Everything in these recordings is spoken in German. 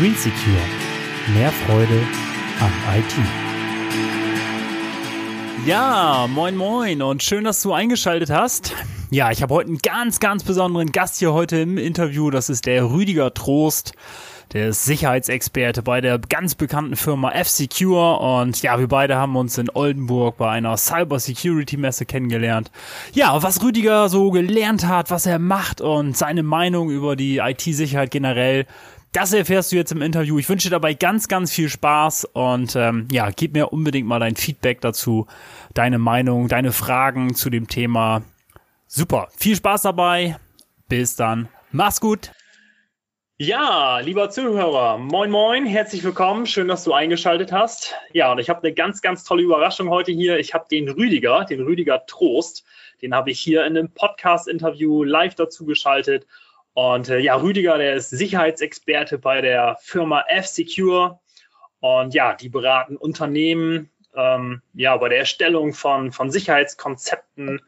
Green Secure. Mehr Freude am IT. Ja, moin moin und schön, dass du eingeschaltet hast. Ja, ich habe heute einen ganz, ganz besonderen Gast hier heute im Interview. Das ist der Rüdiger Trost. Der ist Sicherheitsexperte bei der ganz bekannten Firma F-Secure und ja, wir beide haben uns in Oldenburg bei einer Cyber Security Messe kennengelernt. Ja, was Rüdiger so gelernt hat, was er macht und seine Meinung über die IT-Sicherheit generell, das erfährst du jetzt im Interview. Ich wünsche dir dabei ganz, ganz viel Spaß und ähm, ja, gib mir unbedingt mal dein Feedback dazu, deine Meinung, deine Fragen zu dem Thema. Super, viel Spaß dabei. Bis dann. Mach's gut. Ja, lieber Zuhörer, moin moin, herzlich willkommen, schön, dass du eingeschaltet hast. Ja, und ich habe eine ganz, ganz tolle Überraschung heute hier. Ich habe den Rüdiger, den Rüdiger Trost, den habe ich hier in einem Podcast-Interview live dazu geschaltet und äh, ja, Rüdiger, der ist Sicherheitsexperte bei der Firma F-Secure. Und ja, die beraten Unternehmen ähm, ja, bei der Erstellung von, von Sicherheitskonzepten.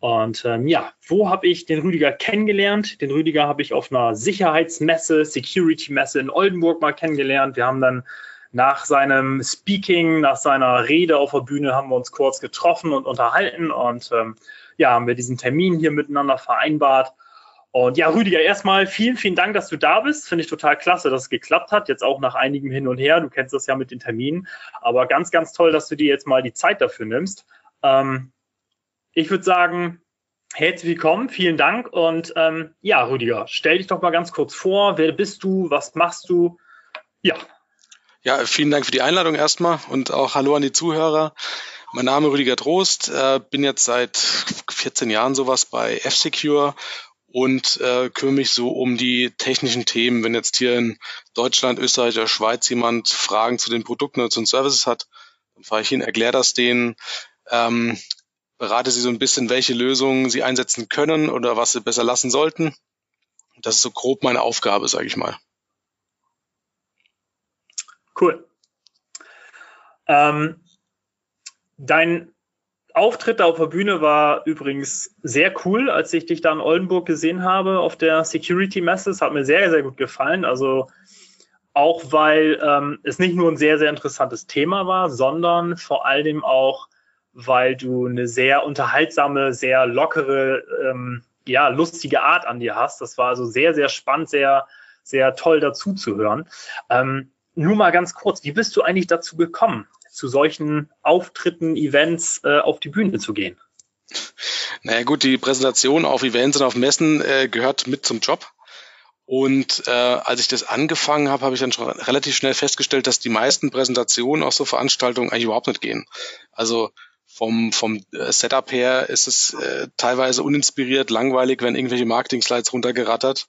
Und ähm, ja, wo habe ich den Rüdiger kennengelernt? Den Rüdiger habe ich auf einer Sicherheitsmesse, Security-Messe in Oldenburg mal kennengelernt. Wir haben dann nach seinem Speaking, nach seiner Rede auf der Bühne haben wir uns kurz getroffen und unterhalten und ähm, ja, haben wir diesen Termin hier miteinander vereinbart. Und ja, Rüdiger, erstmal vielen, vielen Dank, dass du da bist. Finde ich total klasse, dass es geklappt hat. Jetzt auch nach einigem Hin und Her. Du kennst das ja mit den Terminen. Aber ganz, ganz toll, dass du dir jetzt mal die Zeit dafür nimmst. Ähm, ich würde sagen, herzlich willkommen, vielen Dank. Und ähm, ja, Rüdiger, stell dich doch mal ganz kurz vor. Wer bist du? Was machst du? Ja. Ja, vielen Dank für die Einladung erstmal und auch Hallo an die Zuhörer. Mein Name ist Rüdiger Trost, äh, bin jetzt seit 14 Jahren sowas bei F-Secure und äh, kümmere mich so um die technischen Themen. Wenn jetzt hier in Deutschland, Österreich oder Schweiz jemand Fragen zu den Produkten oder zu den Services hat, dann fahre ich hin, erkläre das denen, ähm, berate sie so ein bisschen, welche Lösungen sie einsetzen können oder was sie besser lassen sollten. Das ist so grob meine Aufgabe, sage ich mal. Cool. Ähm, dein Auftritt da auf der Bühne war übrigens sehr cool, als ich dich da in Oldenburg gesehen habe auf der Security Messe. Es hat mir sehr, sehr gut gefallen. Also auch weil ähm, es nicht nur ein sehr, sehr interessantes Thema war, sondern vor allem auch, weil du eine sehr unterhaltsame, sehr lockere, ähm, ja, lustige Art an dir hast. Das war also sehr, sehr spannend, sehr, sehr toll dazu zu hören. Ähm, nur mal ganz kurz, wie bist du eigentlich dazu gekommen? Zu solchen Auftritten, Events äh, auf die Bühne zu gehen? Naja gut, die Präsentation auf Events und auf Messen äh, gehört mit zum Job. Und äh, als ich das angefangen habe, habe ich dann schon relativ schnell festgestellt, dass die meisten Präsentationen auf so Veranstaltungen eigentlich überhaupt nicht gehen. Also vom, vom äh, Setup her ist es äh, teilweise uninspiriert, langweilig, wenn irgendwelche Marketing-Slides runtergerattert.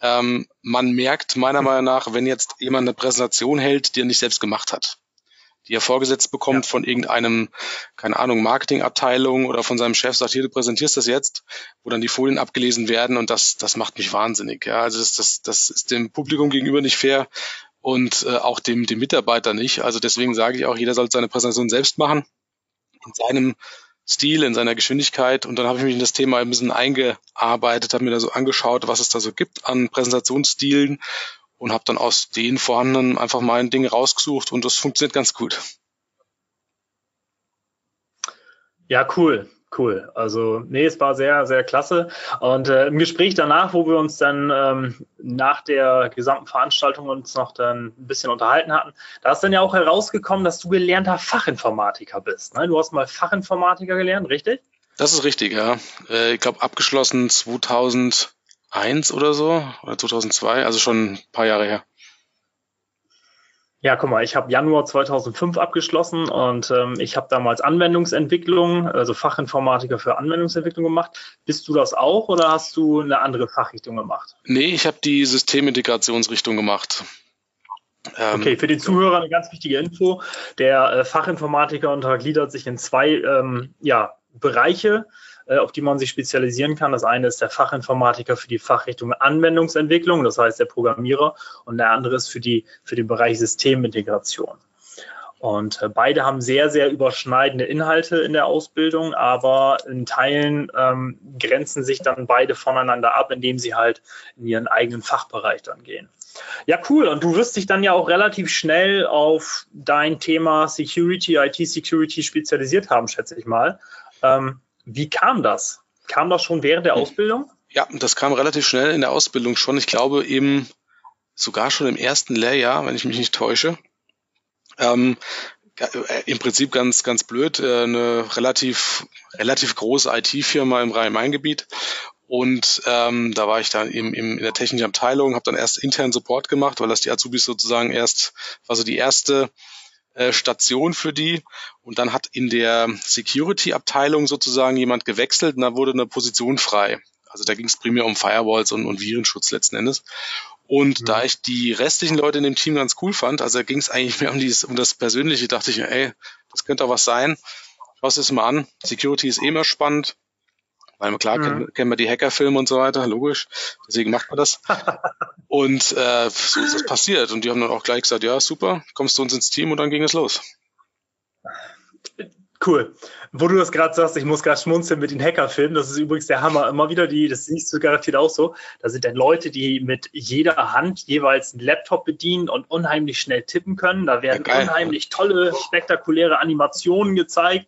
Ähm, man merkt meiner hm. Meinung nach, wenn jetzt jemand eine Präsentation hält, die er nicht selbst gemacht hat die er vorgesetzt bekommt ja. von irgendeinem, keine Ahnung, Marketingabteilung oder von seinem Chef sagt, hier, du präsentierst das jetzt, wo dann die Folien abgelesen werden und das, das macht mich wahnsinnig. Ja, also das, das, das ist dem Publikum gegenüber nicht fair und äh, auch dem, dem Mitarbeiter nicht. Also deswegen sage ich auch, jeder soll seine Präsentation selbst machen, in seinem Stil, in seiner Geschwindigkeit. Und dann habe ich mich in das Thema ein bisschen eingearbeitet, habe mir da so angeschaut, was es da so gibt an Präsentationsstilen und habe dann aus den vorhandenen einfach mein Ding rausgesucht und das funktioniert ganz gut. Ja, cool. Cool. Also, nee, es war sehr, sehr klasse. Und äh, im Gespräch danach, wo wir uns dann ähm, nach der gesamten Veranstaltung uns noch dann ein bisschen unterhalten hatten, da ist dann ja auch herausgekommen, dass du gelernter Fachinformatiker bist. Ne? Du hast mal Fachinformatiker gelernt, richtig? Das ist richtig, ja. Äh, ich glaube, abgeschlossen 2000 2001 oder so, oder 2002, also schon ein paar Jahre her. Ja, guck mal, ich habe Januar 2005 abgeschlossen und ähm, ich habe damals Anwendungsentwicklung, also Fachinformatiker für Anwendungsentwicklung gemacht. Bist du das auch oder hast du eine andere Fachrichtung gemacht? Nee, ich habe die Systemintegrationsrichtung gemacht. Ähm, okay, für die Zuhörer eine ganz wichtige Info. Der äh, Fachinformatiker untergliedert sich in zwei ähm, ja, Bereiche. Äh, auf die man sich spezialisieren kann. Das eine ist der Fachinformatiker für die Fachrichtung Anwendungsentwicklung, das heißt der Programmierer, und der andere ist für, die, für den Bereich Systemintegration. Und äh, beide haben sehr, sehr überschneidende Inhalte in der Ausbildung, aber in Teilen ähm, grenzen sich dann beide voneinander ab, indem sie halt in ihren eigenen Fachbereich dann gehen. Ja, cool. Und du wirst dich dann ja auch relativ schnell auf dein Thema Security, IT-Security spezialisiert haben, schätze ich mal. Ähm, wie kam das? Kam das schon während der hm. Ausbildung? Ja, das kam relativ schnell in der Ausbildung schon. Ich glaube eben sogar schon im ersten Lehrjahr, wenn ich mich nicht täusche. Ähm, äh, Im Prinzip ganz, ganz blöd, äh, eine relativ, relativ große IT-Firma im Rhein-Main-Gebiet. Und ähm, da war ich dann im, im, in der technischen Abteilung, habe dann erst internen Support gemacht, weil das die Azubis sozusagen erst, also die erste äh, Station für die. Und dann hat in der Security-Abteilung sozusagen jemand gewechselt und da wurde eine Position frei. Also da ging es primär um Firewalls und, und Virenschutz letzten Endes. Und mhm. da ich die restlichen Leute in dem Team ganz cool fand, also da ging es eigentlich mehr um, dieses, um das Persönliche, dachte ich, ey, das könnte auch was sein. Schau es mal an. Security ist eh immer spannend. Weil klar mhm. kennen, kennen wir die Hackerfilme und so weiter, logisch. Deswegen macht man das. und äh, so ist das passiert. Und die haben dann auch gleich gesagt, ja, super, kommst du uns ins Team und dann ging es los. Cool. Wo du das gerade sagst, ich muss gerade schmunzeln mit den Hackerfilmen. Das ist übrigens der Hammer. Immer wieder die, das siehst du garantiert auch so. Da sind dann Leute, die mit jeder Hand jeweils einen Laptop bedienen und unheimlich schnell tippen können. Da werden ja, unheimlich tolle, spektakuläre Animationen gezeigt.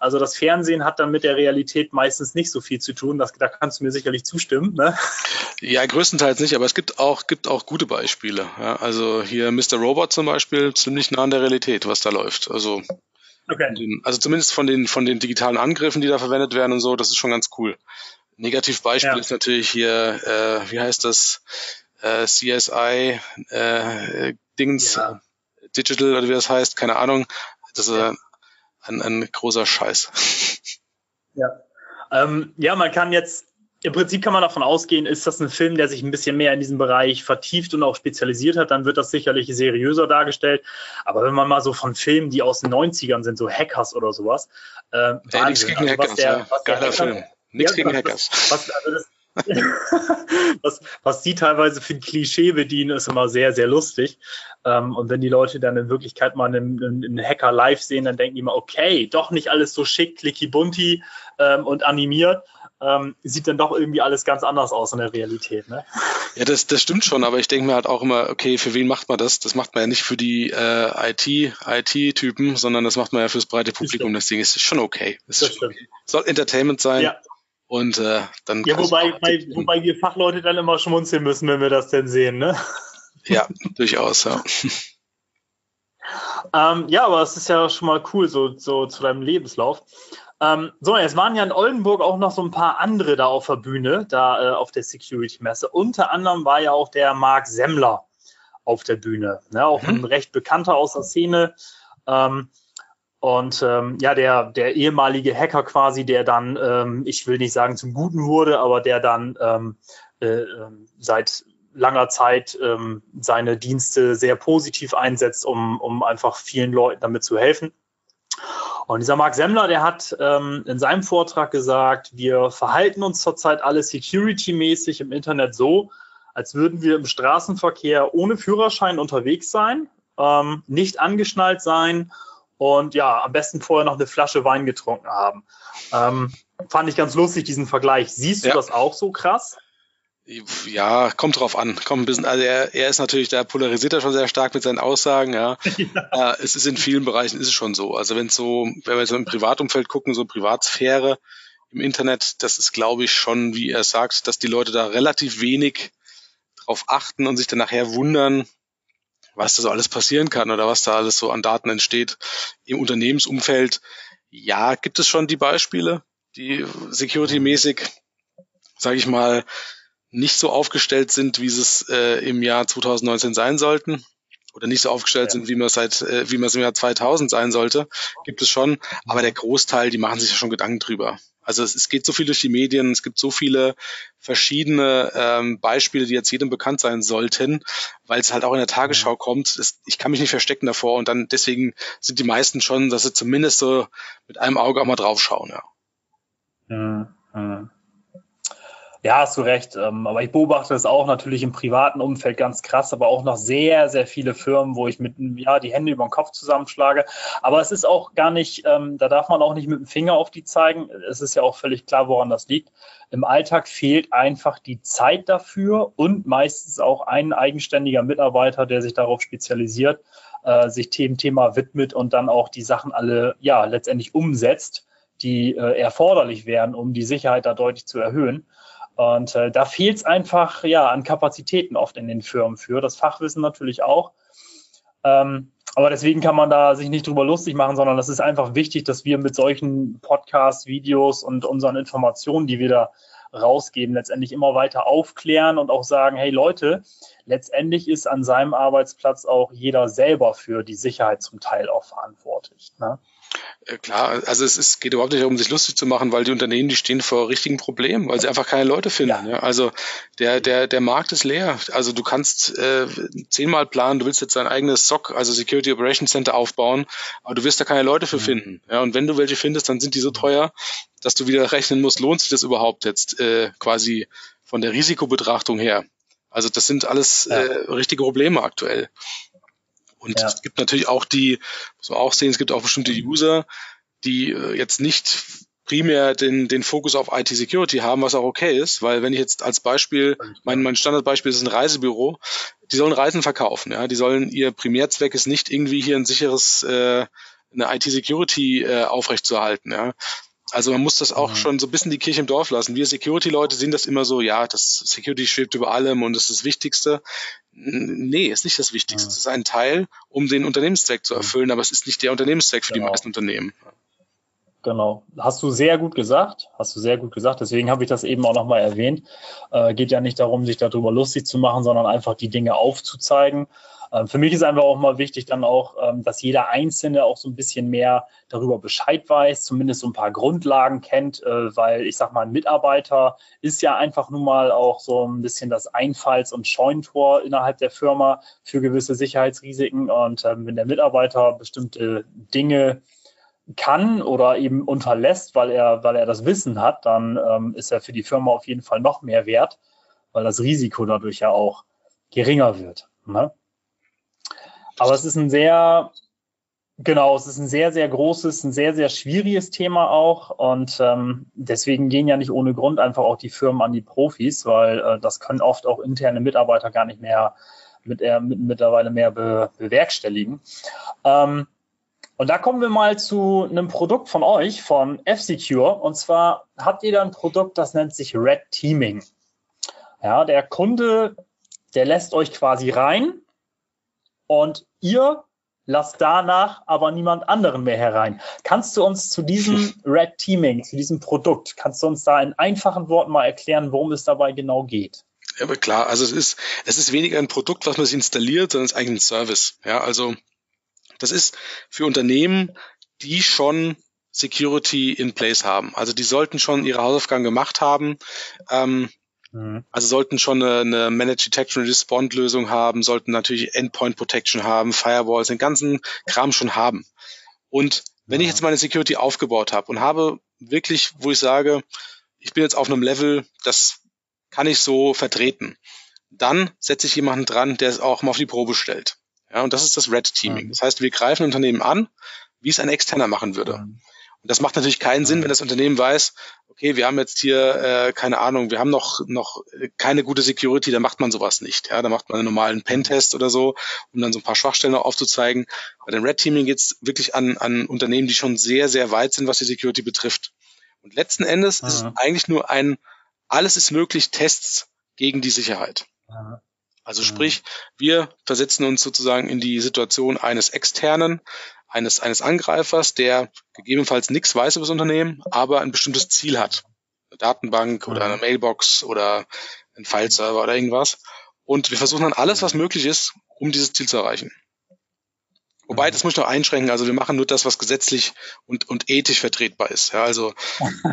Also das Fernsehen hat dann mit der Realität meistens nicht so viel zu tun. Das, da kannst du mir sicherlich zustimmen. Ne? Ja, größtenteils nicht, aber es gibt auch, gibt auch gute Beispiele. Ja, also hier Mr. Robot zum Beispiel, ziemlich nah an der Realität, was da läuft. Also Okay. Also zumindest von den, von den digitalen Angriffen, die da verwendet werden und so, das ist schon ganz cool. Negativbeispiel ja. ist natürlich hier, äh, wie heißt das, äh, CSI, äh, Dings, ja. Digital oder wie das heißt, keine Ahnung. Das ist ja. ein, ein großer Scheiß. Ja. Ähm, ja, man kann jetzt im Prinzip kann man davon ausgehen, ist das ein Film, der sich ein bisschen mehr in diesem Bereich vertieft und auch spezialisiert hat, dann wird das sicherlich seriöser dargestellt. Aber wenn man mal so von Filmen, die aus den 90ern sind, so Hackers oder sowas, äh, nichts gegen also, Hackers, der, ja. Geiler Hacker, Film. Nichts ja, gegen Hackers. Was, also das, was, was die teilweise für ein Klischee bedienen, ist immer sehr, sehr lustig. Ähm, und wenn die Leute dann in Wirklichkeit mal einen, einen, Hacker live sehen, dann denken die immer, okay, doch nicht alles so schick, clicky bunti ähm, und animiert, ähm, sieht dann doch irgendwie alles ganz anders aus in der Realität. Ne? Ja, das, das stimmt schon, aber ich denke mir halt auch immer, okay, für wen macht man das? Das macht man ja nicht für die äh, IT, IT-Typen, sondern das macht man ja fürs breite Publikum. Das, Ding ist schon okay. Das, das okay. Soll Entertainment sein. Ja. Und äh, dann. Ja, wobei, bei, wobei wir Fachleute dann immer schmunzeln müssen, wenn wir das denn sehen, ne? Ja, durchaus, ja. ähm, ja, aber es ist ja schon mal cool, so, so zu deinem Lebenslauf. Ähm, so, jetzt waren ja in Oldenburg auch noch so ein paar andere da auf der Bühne, da äh, auf der Security-Messe. Unter anderem war ja auch der Marc Semmler auf der Bühne, ne? auch mhm. ein recht bekannter aus der Szene. Ähm, und ähm, ja, der, der ehemalige Hacker quasi, der dann, ähm, ich will nicht sagen zum Guten wurde, aber der dann ähm, äh, ähm, seit langer Zeit seine Dienste sehr positiv einsetzt, um, um einfach vielen Leuten damit zu helfen. Und dieser Marc Semmler, der hat ähm, in seinem Vortrag gesagt, wir verhalten uns zurzeit alle security-mäßig im Internet so, als würden wir im Straßenverkehr ohne Führerschein unterwegs sein, ähm, nicht angeschnallt sein und ja, am besten vorher noch eine Flasche Wein getrunken haben. Ähm, fand ich ganz lustig, diesen Vergleich. Siehst du ja. das auch so krass? Ja, kommt drauf an. Kommt ein bisschen, also er, er ist natürlich, da polarisiert er schon sehr stark mit seinen Aussagen, ja. ja. Äh, es ist in vielen Bereichen ist es schon so. Also wenn so, wenn wir so im Privatumfeld gucken, so Privatsphäre im Internet, das ist, glaube ich, schon, wie er sagt, dass die Leute da relativ wenig drauf achten und sich dann nachher wundern, was da so alles passieren kann oder was da alles so an Daten entsteht. Im Unternehmensumfeld, ja, gibt es schon die Beispiele, die security-mäßig, sage ich mal, nicht so aufgestellt sind, wie sie es äh, im Jahr 2019 sein sollten oder nicht so aufgestellt ja. sind, wie man seit, äh, wie man es im Jahr 2000 sein sollte, gibt es schon. Aber der Großteil, die machen sich ja schon Gedanken drüber. Also es, es geht so viel durch die Medien, es gibt so viele verschiedene ähm, Beispiele, die jetzt jedem bekannt sein sollten, weil es halt auch in der Tagesschau ja. kommt. Es, ich kann mich nicht verstecken davor und dann deswegen sind die meisten schon, dass sie zumindest so mit einem Auge auch mal draufschauen, ja. ja, ja. Ja, hast du recht. Ähm, aber ich beobachte es auch natürlich im privaten Umfeld ganz krass, aber auch noch sehr, sehr viele Firmen, wo ich mit ja, die Hände über den Kopf zusammenschlage. Aber es ist auch gar nicht, ähm, da darf man auch nicht mit dem Finger auf die zeigen. Es ist ja auch völlig klar, woran das liegt. Im Alltag fehlt einfach die Zeit dafür und meistens auch ein eigenständiger Mitarbeiter, der sich darauf spezialisiert, äh, sich dem Thema widmet und dann auch die Sachen alle ja letztendlich umsetzt, die äh, erforderlich wären, um die Sicherheit da deutlich zu erhöhen. Und äh, da fehlt es einfach ja an Kapazitäten oft in den Firmen für. Das Fachwissen natürlich auch. Ähm, aber deswegen kann man da sich nicht drüber lustig machen, sondern das ist einfach wichtig, dass wir mit solchen Podcasts, Videos und unseren Informationen, die wir da rausgeben, letztendlich immer weiter aufklären und auch sagen, hey Leute, letztendlich ist an seinem Arbeitsplatz auch jeder selber für die Sicherheit zum Teil auch verantwortlich. Ne? Äh, klar, also es ist, geht überhaupt nicht darum, sich lustig zu machen, weil die Unternehmen, die stehen vor richtigen Problemen, weil sie einfach keine Leute finden. Ja. ja. Also der, der, der Markt ist leer. Also du kannst äh, zehnmal planen, du willst jetzt dein eigenes SOC, also Security Operations Center aufbauen, aber du wirst da keine Leute für mhm. finden. Ja, und wenn du welche findest, dann sind die so teuer, dass du wieder rechnen musst, lohnt sich das überhaupt jetzt äh, quasi von der Risikobetrachtung her. Also das sind alles ja. äh, richtige Probleme aktuell. Und ja. es gibt natürlich auch die, muss man auch sehen, es gibt auch bestimmte User, die äh, jetzt nicht primär den, den Fokus auf IT-Security haben, was auch okay ist, weil wenn ich jetzt als Beispiel, mein, mein Standardbeispiel ist ein Reisebüro, die sollen Reisen verkaufen, ja, die sollen, ihr Primärzweck ist nicht irgendwie hier ein sicheres, äh, eine IT-Security äh, aufrechtzuerhalten, ja. Also man muss das auch mhm. schon so ein bisschen die Kirche im Dorf lassen. Wir Security-Leute sehen das immer so, ja, das Security schwebt über allem und das ist das Wichtigste. Nee, ist nicht das Wichtigste. Mhm. Es ist ein Teil, um den Unternehmenszweck zu erfüllen, aber es ist nicht der Unternehmenszweck für genau. die meisten Unternehmen. Genau. Hast du sehr gut gesagt. Hast du sehr gut gesagt. Deswegen habe ich das eben auch nochmal erwähnt. Äh, geht ja nicht darum, sich darüber lustig zu machen, sondern einfach die Dinge aufzuzeigen ähm, für mich ist einfach auch mal wichtig dann auch, ähm, dass jeder Einzelne auch so ein bisschen mehr darüber Bescheid weiß, zumindest so ein paar Grundlagen kennt, äh, weil ich sag mal, ein Mitarbeiter ist ja einfach nun mal auch so ein bisschen das Einfalls- und Scheuntor innerhalb der Firma für gewisse Sicherheitsrisiken. Und ähm, wenn der Mitarbeiter bestimmte Dinge kann oder eben unterlässt, weil er, weil er das Wissen hat, dann ähm, ist er für die Firma auf jeden Fall noch mehr wert, weil das Risiko dadurch ja auch geringer wird. Ne? Aber es ist ein sehr, genau, es ist ein sehr, sehr großes, ein sehr, sehr schwieriges Thema auch. Und ähm, deswegen gehen ja nicht ohne Grund einfach auch die Firmen an die Profis, weil äh, das können oft auch interne Mitarbeiter gar nicht mehr mit, äh, mit mittlerweile mehr be, bewerkstelligen. Ähm, und da kommen wir mal zu einem Produkt von euch, von F-Secure. Und zwar habt ihr da ein Produkt, das nennt sich Red Teaming. Ja, der Kunde, der lässt euch quasi rein und ihr lasst danach aber niemand anderen mehr herein. Kannst du uns zu diesem Red Teaming, zu diesem Produkt, kannst du uns da in einfachen Worten mal erklären, worum es dabei genau geht? Ja, aber klar, also es ist, es ist weniger ein Produkt, was man sich installiert, sondern es ist eigentlich ein Service. Ja, also das ist für Unternehmen, die schon Security in place haben. Also die sollten schon ihre Hausaufgaben gemacht haben. Ähm, Mhm. Also sollten schon eine, eine Managed Detection Response Lösung haben, sollten natürlich Endpoint Protection haben, Firewalls, den ganzen Kram schon haben. Und wenn ich jetzt meine Security aufgebaut habe und habe wirklich, wo ich sage, ich bin jetzt auf einem Level, das kann ich so vertreten, dann setze ich jemanden dran, der es auch mal auf die Probe stellt. Ja, und das ist das Red Teaming. Das heißt, wir greifen Unternehmen an, wie es ein Externer machen würde. Und das macht natürlich keinen Sinn, wenn das Unternehmen weiß, okay, wir haben jetzt hier, äh, keine Ahnung, wir haben noch, noch keine gute Security, da macht man sowas nicht. Ja, da macht man einen normalen Pentest oder so, um dann so ein paar Schwachstellen aufzuzeigen. Bei dem Red Teaming geht es wirklich an, an Unternehmen, die schon sehr, sehr weit sind, was die Security betrifft. Und letzten Endes Aha. ist es eigentlich nur ein, alles ist möglich, Tests gegen die Sicherheit. Aha. Also sprich, wir versetzen uns sozusagen in die Situation eines externen, eines, eines Angreifers, der gegebenenfalls nichts weiß über das Unternehmen, aber ein bestimmtes Ziel hat. Eine Datenbank oder eine Mailbox oder ein File-Server oder irgendwas. Und wir versuchen dann alles, was möglich ist, um dieses Ziel zu erreichen. Wobei, das muss ich noch einschränken. Also wir machen nur das, was gesetzlich und, und ethisch vertretbar ist. Ja, also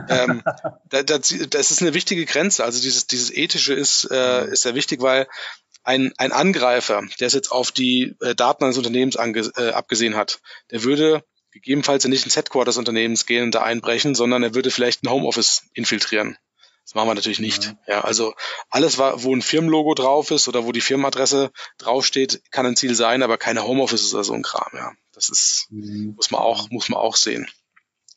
ähm, das, das ist eine wichtige Grenze. Also dieses, dieses ethische ist, äh, ist sehr wichtig, weil ein, ein Angreifer, der es jetzt auf die äh, Daten eines Unternehmens ange, äh, abgesehen hat, der würde gegebenenfalls nicht ins Headquarters des Unternehmens gehen und da einbrechen, sondern er würde vielleicht ein Homeoffice infiltrieren. Das machen wir natürlich nicht. Mhm. Ja, also alles, wo ein Firmenlogo drauf ist oder wo die Firmenadresse draufsteht, kann ein Ziel sein, aber keine Homeoffice oder so ein Kram. Ja, das ist mhm. muss man auch muss man auch sehen.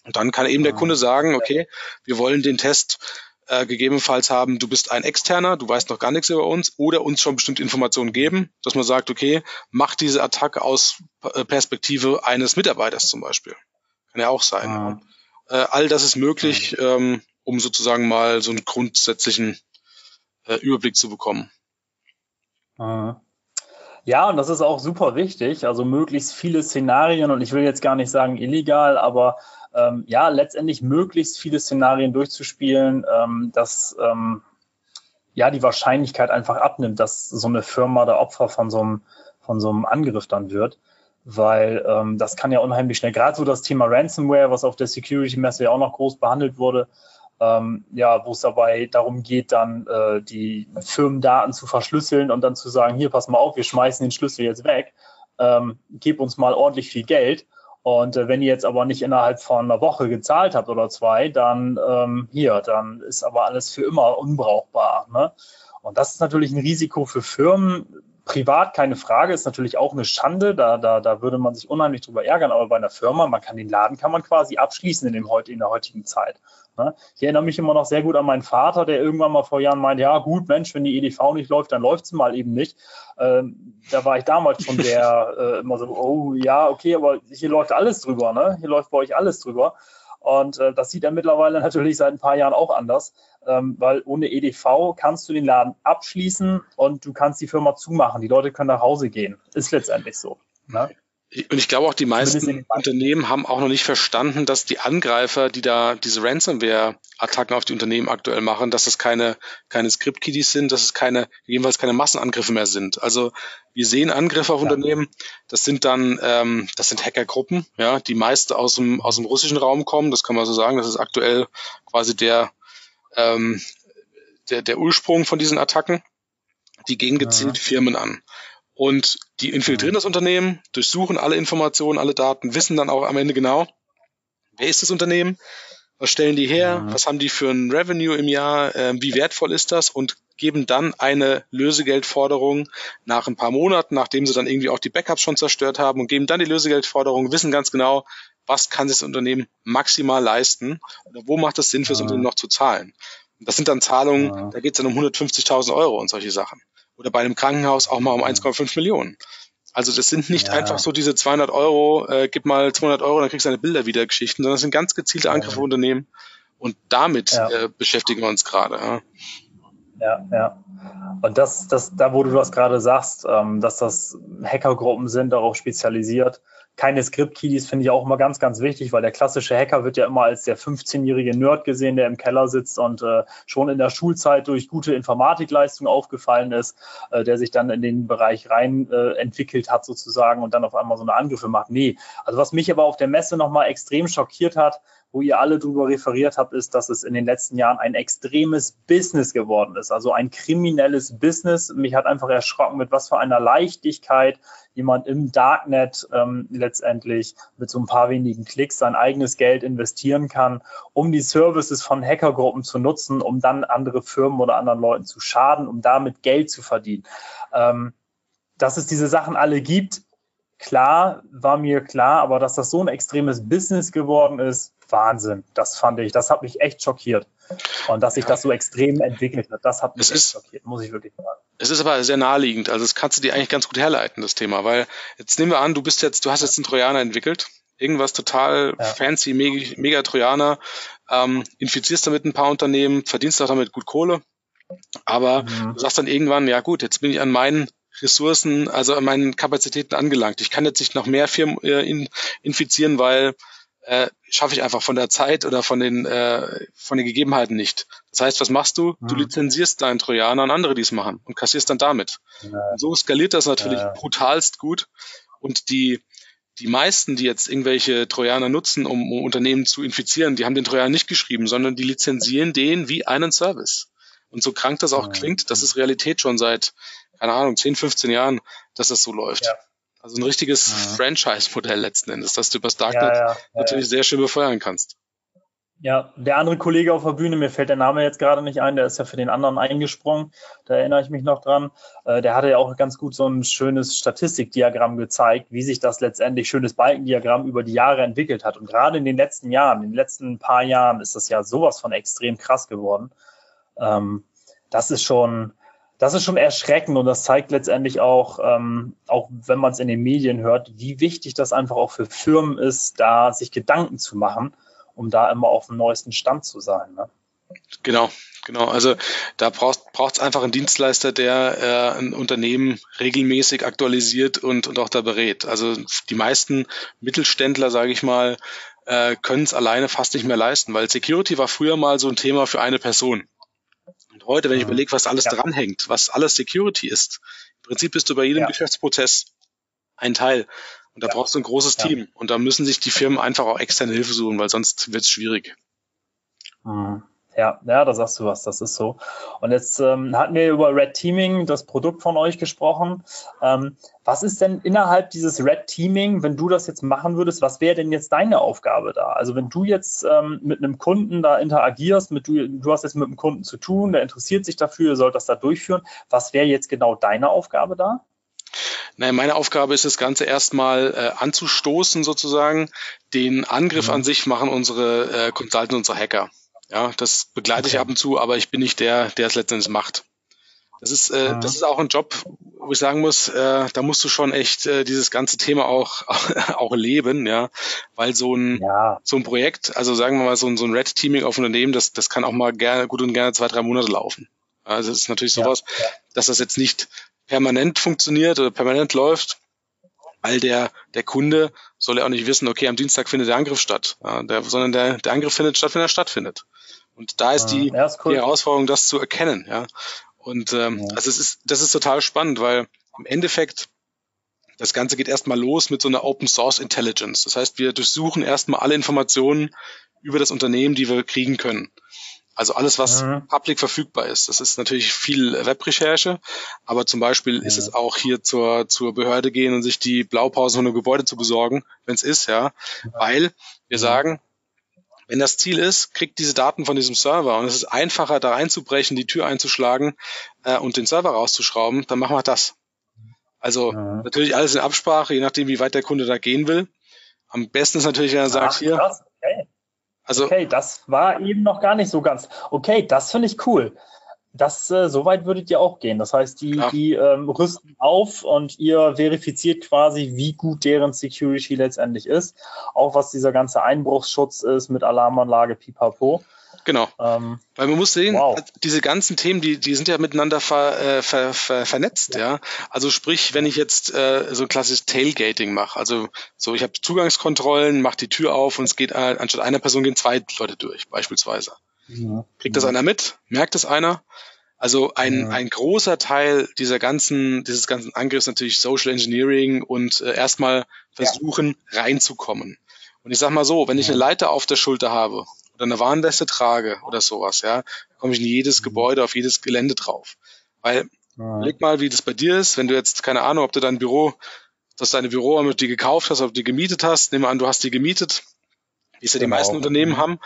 Und dann kann eben der Kunde sagen, okay, wir wollen den Test äh, gegebenenfalls haben, du bist ein Externer, du weißt noch gar nichts über uns oder uns schon bestimmte Informationen geben, dass man sagt, okay, mach diese Attacke aus äh, Perspektive eines Mitarbeiters zum Beispiel. Kann ja auch sein. Ah. Äh, all das ist möglich, ähm, um sozusagen mal so einen grundsätzlichen äh, Überblick zu bekommen. Ah. Ja, und das ist auch super wichtig. Also möglichst viele Szenarien und ich will jetzt gar nicht sagen illegal, aber ähm, ja, letztendlich möglichst viele Szenarien durchzuspielen, ähm, dass ähm, ja die Wahrscheinlichkeit einfach abnimmt, dass so eine Firma der Opfer von so einem, von so einem Angriff dann wird. Weil ähm, das kann ja unheimlich schnell, gerade so das Thema Ransomware, was auf der Security-Messe ja auch noch groß behandelt wurde, ähm, ja, wo es dabei darum geht, dann äh, die Firmendaten zu verschlüsseln und dann zu sagen, hier, pass mal auf, wir schmeißen den Schlüssel jetzt weg, ähm, gib uns mal ordentlich viel Geld. Und äh, wenn ihr jetzt aber nicht innerhalb von einer Woche gezahlt habt oder zwei, dann ähm, hier, dann ist aber alles für immer unbrauchbar. Ne? Und das ist natürlich ein Risiko für Firmen. Privat keine Frage, ist natürlich auch eine Schande. Da, da, da würde man sich unheimlich drüber ärgern. Aber bei einer Firma, man kann den Laden kann man quasi abschließen in, dem, in der heutigen Zeit. Ne? Ich erinnere mich immer noch sehr gut an meinen Vater, der irgendwann mal vor Jahren meinte, ja gut, Mensch, wenn die EDV nicht läuft, dann läuft sie mal eben nicht. Ähm, da war ich damals schon der äh, immer so, oh ja, okay, aber hier läuft alles drüber, ne? Hier läuft bei euch alles drüber. Und äh, das sieht er mittlerweile natürlich seit ein paar Jahren auch anders, ähm, weil ohne EDV kannst du den Laden abschließen und du kannst die Firma zumachen. Die Leute können nach Hause gehen. Ist letztendlich so. Ne? Und ich glaube auch, die meisten Unternehmen haben auch noch nicht verstanden, dass die Angreifer, die da diese Ransomware-Attacken auf die Unternehmen aktuell machen, dass es keine, keine Script-Kiddies sind, dass es keine, jedenfalls keine Massenangriffe mehr sind. Also wir sehen Angriffe auf ja. Unternehmen, das sind dann, ähm, das sind Hackergruppen, ja, die meist aus dem, aus dem russischen Raum kommen, das kann man so sagen, das ist aktuell quasi der, ähm, der, der Ursprung von diesen Attacken. Die gehen gezielt ja. Firmen an. Und die infiltrieren das Unternehmen, durchsuchen alle Informationen, alle Daten, wissen dann auch am Ende genau, wer ist das Unternehmen, was stellen die her, mhm. was haben die für ein Revenue im Jahr, äh, wie wertvoll ist das und geben dann eine Lösegeldforderung nach ein paar Monaten, nachdem sie dann irgendwie auch die Backups schon zerstört haben und geben dann die Lösegeldforderung, wissen ganz genau, was kann das Unternehmen maximal leisten oder wo macht es Sinn für das Unternehmen noch zu zahlen. Und das sind dann Zahlungen, ja. da geht es dann um 150.000 Euro und solche Sachen oder bei einem Krankenhaus auch mal um 1,5 Millionen. Also das sind nicht ja. einfach so diese 200 Euro, äh, gib mal 200 Euro, dann kriegst du deine Bilder wieder Geschichten, sondern das sind ganz gezielte Angriffe ja. Unternehmen und damit ja. äh, beschäftigen wir uns gerade. Ja. ja, ja. Und das, das, da wo du das gerade sagst, ähm, dass das Hackergruppen sind, darauf spezialisiert, keine Script-Keys finde ich auch immer ganz, ganz wichtig, weil der klassische Hacker wird ja immer als der 15-jährige Nerd gesehen, der im Keller sitzt und äh, schon in der Schulzeit durch gute Informatikleistung aufgefallen ist, äh, der sich dann in den Bereich rein äh, entwickelt hat sozusagen und dann auf einmal so eine Angriffe macht. Nee, also was mich aber auf der Messe nochmal extrem schockiert hat, wo ihr alle drüber referiert habt, ist, dass es in den letzten Jahren ein extremes Business geworden ist, also ein kriminelles Business. Mich hat einfach erschrocken, mit was für einer Leichtigkeit jemand im Darknet ähm, letztendlich mit so ein paar wenigen Klicks sein eigenes Geld investieren kann, um die Services von Hackergruppen zu nutzen, um dann andere Firmen oder anderen Leuten zu schaden, um damit Geld zu verdienen. Ähm, dass es diese Sachen alle gibt, klar, war mir klar, aber dass das so ein extremes Business geworden ist, Wahnsinn. Das fand ich, das hat mich echt schockiert. Und dass sich das so extrem entwickelt hat, das hat mich echt schockiert, muss ich wirklich sagen. Es ist aber sehr naheliegend, also das kannst du dir eigentlich ganz gut herleiten, das Thema, weil jetzt nehmen wir an, du bist jetzt, du hast jetzt einen Trojaner entwickelt, irgendwas total ja. fancy, mega, mega Trojaner, ähm, infizierst damit ein paar Unternehmen, verdienst auch damit gut Kohle, aber mhm. du sagst dann irgendwann, ja gut, jetzt bin ich an meinen Ressourcen, also an meinen Kapazitäten angelangt. Ich kann jetzt nicht noch mehr Firmen äh, infizieren, weil äh, schaffe ich einfach von der Zeit oder von den äh, von den Gegebenheiten nicht. Das heißt, was machst du? Du mhm. lizenzierst deinen Trojaner an andere, die es machen und kassierst dann damit. Ja. so skaliert das natürlich brutalst gut und die die meisten, die jetzt irgendwelche Trojaner nutzen, um, um Unternehmen zu infizieren, die haben den Trojaner nicht geschrieben, sondern die lizenzieren den wie einen Service. Und so krank das auch ja. klingt, das ist Realität schon seit, keine Ahnung, 10, 15 Jahren, dass das so läuft. Ja. Also ein richtiges ja. Franchise-Modell letzten Endes, dass du über Darknet ja, ja, natürlich sehr schön befeuern kannst. Ja, der andere Kollege auf der Bühne, mir fällt der Name jetzt gerade nicht ein, der ist ja für den anderen eingesprungen, da erinnere ich mich noch dran. Äh, der hatte ja auch ganz gut so ein schönes Statistikdiagramm gezeigt, wie sich das letztendlich, schönes Balkendiagramm über die Jahre entwickelt hat. Und gerade in den letzten Jahren, in den letzten paar Jahren ist das ja sowas von extrem krass geworden. Ähm, das ist schon, das ist schon erschreckend und das zeigt letztendlich auch, ähm, auch wenn man es in den Medien hört, wie wichtig das einfach auch für Firmen ist, da sich Gedanken zu machen um da immer auf dem neuesten Stand zu sein. Ne? Genau, genau. Also da braucht es einfach einen Dienstleister, der äh, ein Unternehmen regelmäßig aktualisiert und, und auch da berät. Also die meisten Mittelständler, sage ich mal, äh, können es alleine fast nicht mehr leisten, weil Security war früher mal so ein Thema für eine Person. Und heute, wenn ich mhm. überlege, was alles ja. dranhängt, was alles Security ist, im Prinzip bist du bei jedem ja. Geschäftsprozess ein Teil. Und da ja. brauchst du ein großes. Team. Und da müssen sich die Firmen einfach auch externe Hilfe suchen, weil sonst wird es schwierig. Mhm. Ja, ja, da sagst du was, das ist so. Und jetzt ähm, hatten wir über Red Teaming, das Produkt von euch gesprochen. Ähm, was ist denn innerhalb dieses Red Teaming, wenn du das jetzt machen würdest, was wäre denn jetzt deine Aufgabe da? Also wenn du jetzt ähm, mit einem Kunden da interagierst, mit du, du hast jetzt mit einem Kunden zu tun, der interessiert sich dafür, ihr sollt das da durchführen. Was wäre jetzt genau deine Aufgabe da? Naja, meine Aufgabe ist das Ganze erstmal äh, anzustoßen sozusagen. Den Angriff mhm. an sich machen unsere äh, Consultants, unsere Hacker. Ja, das begleite okay. ich ab und zu, aber ich bin nicht der, der es letztendlich macht. Das ist, äh, mhm. das ist auch ein Job, wo ich sagen muss, äh, da musst du schon echt äh, dieses ganze Thema auch, auch leben, ja, weil so ein, ja. so ein Projekt, also sagen wir mal, so ein, so ein Red Teaming auf Unternehmen, das, das kann auch mal gerne, gut und gerne zwei, drei Monate laufen. Also es ist natürlich sowas, ja. dass das jetzt nicht permanent funktioniert oder permanent läuft, weil der, der Kunde soll ja auch nicht wissen, okay, am Dienstag findet der Angriff statt, ja, der, sondern der, der Angriff findet statt, wenn er stattfindet. Und da ist die, ja, ist cool. die Herausforderung, das zu erkennen. Ja. Und ähm, ja. also es ist, das ist total spannend, weil im Endeffekt das Ganze geht erstmal los mit so einer Open Source Intelligence. Das heißt, wir durchsuchen erstmal alle Informationen über das Unternehmen, die wir kriegen können. Also alles, was mhm. public verfügbar ist. Das ist natürlich viel Webrecherche, aber zum Beispiel ja. ist es auch hier zur, zur Behörde gehen und sich die Blaupause von einem Gebäude zu besorgen, wenn es ist, ja. Weil wir sagen, wenn das Ziel ist, kriegt diese Daten von diesem Server und es ist einfacher, da reinzubrechen, die Tür einzuschlagen äh, und den Server rauszuschrauben, dann machen wir das. Also ja. natürlich alles in Absprache, je nachdem, wie weit der Kunde da gehen will. Am besten ist natürlich, wenn er sagt, Ach, hier, okay. Also, okay, das war eben noch gar nicht so ganz. Okay, das finde ich cool. Das, äh, so weit würdet ihr auch gehen. Das heißt, die, ja. die ähm, rüsten auf und ihr verifiziert quasi, wie gut deren Security letztendlich ist. Auch was dieser ganze Einbruchsschutz ist mit Alarmanlage, pipapo. Genau. Ähm, Weil man muss sehen, wow. diese ganzen Themen, die, die sind ja miteinander ver, äh, ver, ver, vernetzt, ja. ja. Also sprich, wenn ich jetzt äh, so ein klassisches Tailgating mache, also so ich habe Zugangskontrollen, mache die Tür auf und es geht äh, anstatt einer Person gehen zwei Leute durch, beispielsweise. Ja. Kriegt das einer mit? Merkt das einer? Also ein, ja. ein großer Teil dieser ganzen, dieses ganzen Angriffs natürlich Social Engineering und äh, erstmal versuchen ja. reinzukommen. Und ich sag mal so, wenn ich eine Leiter auf der Schulter habe oder eine Warnweste trage oder sowas, ja, komme ich in jedes mhm. Gebäude, auf jedes Gelände drauf. Weil, ja. leg mal, wie das bei dir ist, wenn du jetzt, keine Ahnung, ob du dein Büro, dass deine Büro, ob du die gekauft hast, ob du die gemietet hast, nehmen wir an, du hast die gemietet, wie es ja die genau. meisten Unternehmen mhm. haben,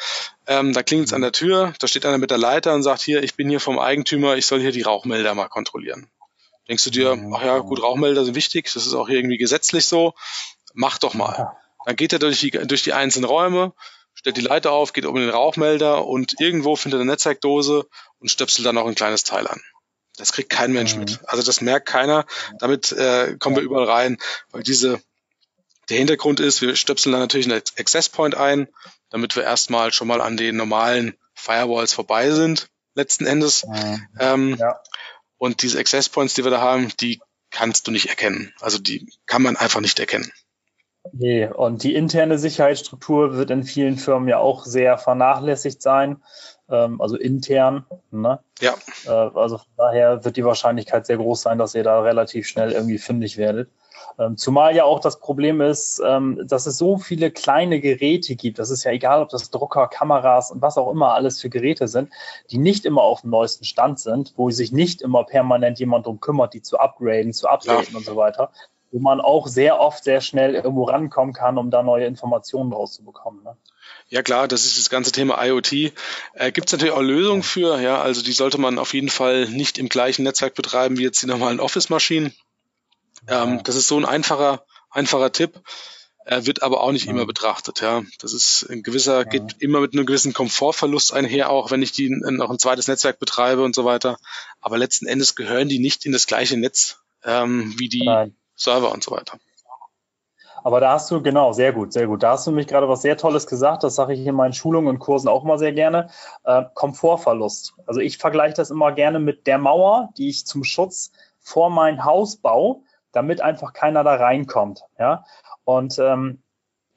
ähm, da klingelt es an der Tür, da steht einer mit der Leiter und sagt, hier, ich bin hier vom Eigentümer, ich soll hier die Rauchmelder mal kontrollieren. Denkst du dir, ach ja, gut, Rauchmelder sind wichtig, das ist auch irgendwie gesetzlich so, mach doch mal. Dann geht er durch die, durch die einzelnen Räume, stellt die Leiter auf, geht um den Rauchmelder und irgendwo findet er eine Netzwerkdose und stöpselt dann noch ein kleines Teil an. Das kriegt kein Mensch mhm. mit. Also das merkt keiner. Damit äh, kommen wir überall rein, weil diese der Hintergrund ist, wir stöpseln dann natürlich einen Access Point ein, damit wir erstmal schon mal an den normalen Firewalls vorbei sind, letzten Endes. Mhm. Ähm, ja. Und diese Access Points, die wir da haben, die kannst du nicht erkennen. Also die kann man einfach nicht erkennen. Nee, und die interne Sicherheitsstruktur wird in vielen Firmen ja auch sehr vernachlässigt sein, ähm, also intern. Ne? Ja. Äh, also von daher wird die Wahrscheinlichkeit sehr groß sein, dass ihr da relativ schnell irgendwie fündig werdet. Ähm, zumal ja auch das Problem ist, ähm, dass es so viele kleine Geräte gibt. Das ist ja egal, ob das Drucker, Kameras und was auch immer alles für Geräte sind, die nicht immer auf dem neuesten Stand sind, wo sich nicht immer permanent jemand drum kümmert, die zu upgraden, zu updaten ja. und so weiter wo man auch sehr oft sehr schnell irgendwo rankommen kann, um da neue Informationen draus zu bekommen. Ne? Ja klar, das ist das ganze Thema IoT. Äh, Gibt es natürlich auch Lösungen für, ja, also die sollte man auf jeden Fall nicht im gleichen Netzwerk betreiben wie jetzt die normalen Office-Maschinen. Ähm, das ist so ein einfacher, einfacher Tipp, äh, wird aber auch nicht ja. immer betrachtet, ja. Das ist ein gewisser, ja. geht immer mit einem gewissen Komfortverlust einher, auch wenn ich die noch ein zweites Netzwerk betreibe und so weiter. Aber letzten Endes gehören die nicht in das gleiche Netz ähm, wie die Nein. Server und so weiter. Aber da hast du, genau, sehr gut, sehr gut. Da hast du mich gerade was sehr Tolles gesagt. Das sage ich in meinen Schulungen und Kursen auch mal sehr gerne. Äh, Komfortverlust. Also ich vergleiche das immer gerne mit der Mauer, die ich zum Schutz vor mein Haus baue, damit einfach keiner da reinkommt. Ja. Und ähm,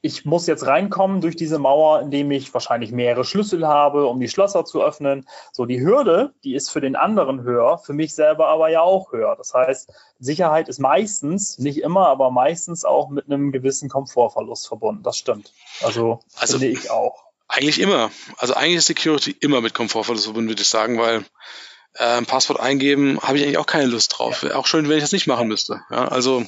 ich muss jetzt reinkommen durch diese Mauer, indem ich wahrscheinlich mehrere Schlüssel habe, um die Schlösser zu öffnen. So, die Hürde, die ist für den anderen höher, für mich selber aber ja auch höher. Das heißt, Sicherheit ist meistens, nicht immer, aber meistens auch mit einem gewissen Komfortverlust verbunden. Das stimmt. Also, also finde ich auch. Eigentlich immer. Also eigentlich ist Security immer mit Komfortverlust verbunden, würde ich sagen, weil äh, ein Passwort eingeben habe ich eigentlich auch keine Lust drauf. Ja. Auch schön, wenn ich das nicht machen müsste. Ja, also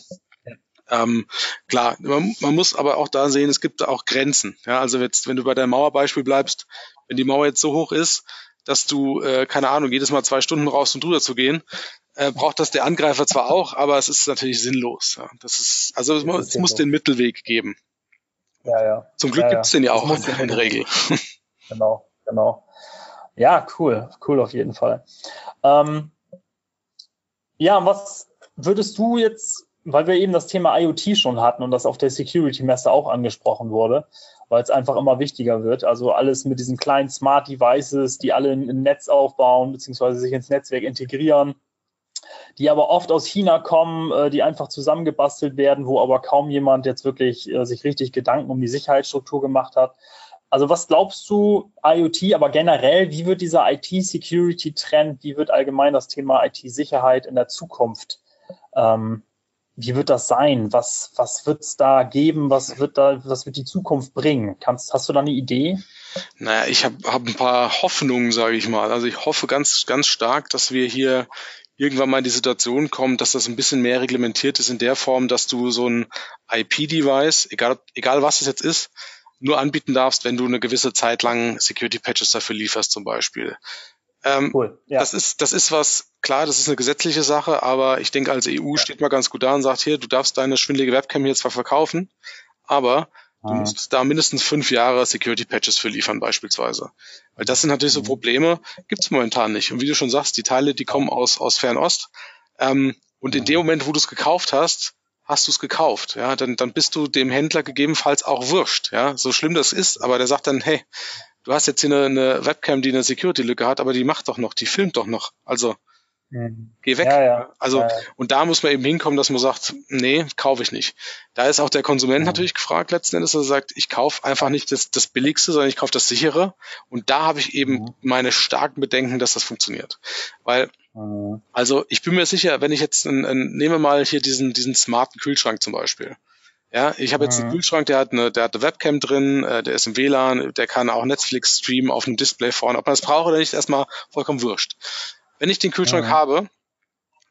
ähm, klar, man, man, muss aber auch da sehen, es gibt auch Grenzen. Ja, also jetzt, wenn du bei deinem Mauerbeispiel bleibst, wenn die Mauer jetzt so hoch ist, dass du, äh, keine Ahnung, jedes Mal zwei Stunden brauchst, um drüber zu gehen, äh, braucht das der Angreifer zwar auch, aber es ist natürlich sinnlos. Ja. Das ist, also es, muss, es muss den Mittelweg geben. Ja, ja. Zum Glück ja, gibt's den ja auch in, in der Regel. Genau, genau. Ja, cool, cool auf jeden Fall. Ähm, ja, was würdest du jetzt weil wir eben das Thema IoT schon hatten und das auf der Security-Messe auch angesprochen wurde, weil es einfach immer wichtiger wird. Also alles mit diesen kleinen Smart Devices, die alle ein Netz aufbauen, beziehungsweise sich ins Netzwerk integrieren, die aber oft aus China kommen, äh, die einfach zusammengebastelt werden, wo aber kaum jemand jetzt wirklich äh, sich richtig Gedanken um die Sicherheitsstruktur gemacht hat. Also was glaubst du, IoT, aber generell, wie wird dieser IT-Security-Trend, wie wird allgemein das Thema IT-Sicherheit in der Zukunft ähm, wie wird das sein? Was, was wird es da geben? Was wird da, was wird die Zukunft bringen? Kannst, hast du da eine Idee? Naja, ich habe hab ein paar Hoffnungen, sage ich mal. Also ich hoffe ganz, ganz stark, dass wir hier irgendwann mal in die Situation kommen, dass das ein bisschen mehr reglementiert ist in der Form, dass du so ein IP-Device, egal, egal was es jetzt ist, nur anbieten darfst, wenn du eine gewisse Zeit lang Security-Patches dafür lieferst zum Beispiel. Ähm, cool. Ja. Das ist, das ist was, klar, das ist eine gesetzliche Sache, aber ich denke, als EU ja. steht man ganz gut da und sagt, hier, du darfst deine schwindelige Webcam hier zwar verkaufen, aber du ah. musst da mindestens fünf Jahre Security-Patches für liefern beispielsweise. Weil das sind natürlich so mhm. Probleme, gibt's momentan nicht. Und wie du schon sagst, die Teile, die kommen aus, aus Fernost. Ähm, und in dem Moment, wo du es gekauft hast, hast du es gekauft. Ja, dann, dann bist du dem Händler gegebenenfalls auch wurscht. Ja, so schlimm das ist, aber der sagt dann, hey, du hast jetzt hier eine, eine Webcam, die eine Security-Lücke hat, aber die macht doch noch, die filmt doch noch. Also mhm. geh weg. Ja, ja. Also ja, und da muss man eben hinkommen, dass man sagt, nee, kaufe ich nicht. Da ist auch der Konsument mhm. natürlich gefragt letzten Endes, dass er sagt, ich kaufe einfach nicht das, das Billigste, sondern ich kaufe das sichere. Und da habe ich eben mhm. meine starken Bedenken, dass das funktioniert. Weil mhm. also ich bin mir sicher, wenn ich jetzt, ein, ein, nehmen wir mal hier diesen, diesen smarten Kühlschrank zum Beispiel. Ja, ich habe jetzt einen mhm. Kühlschrank, der hat eine, der hat eine Webcam drin, äh, der ist im WLAN, der kann auch Netflix streamen auf dem Display vorne. Ob man das braucht oder nicht, erstmal vollkommen wurscht. Wenn ich den Kühlschrank mhm. habe,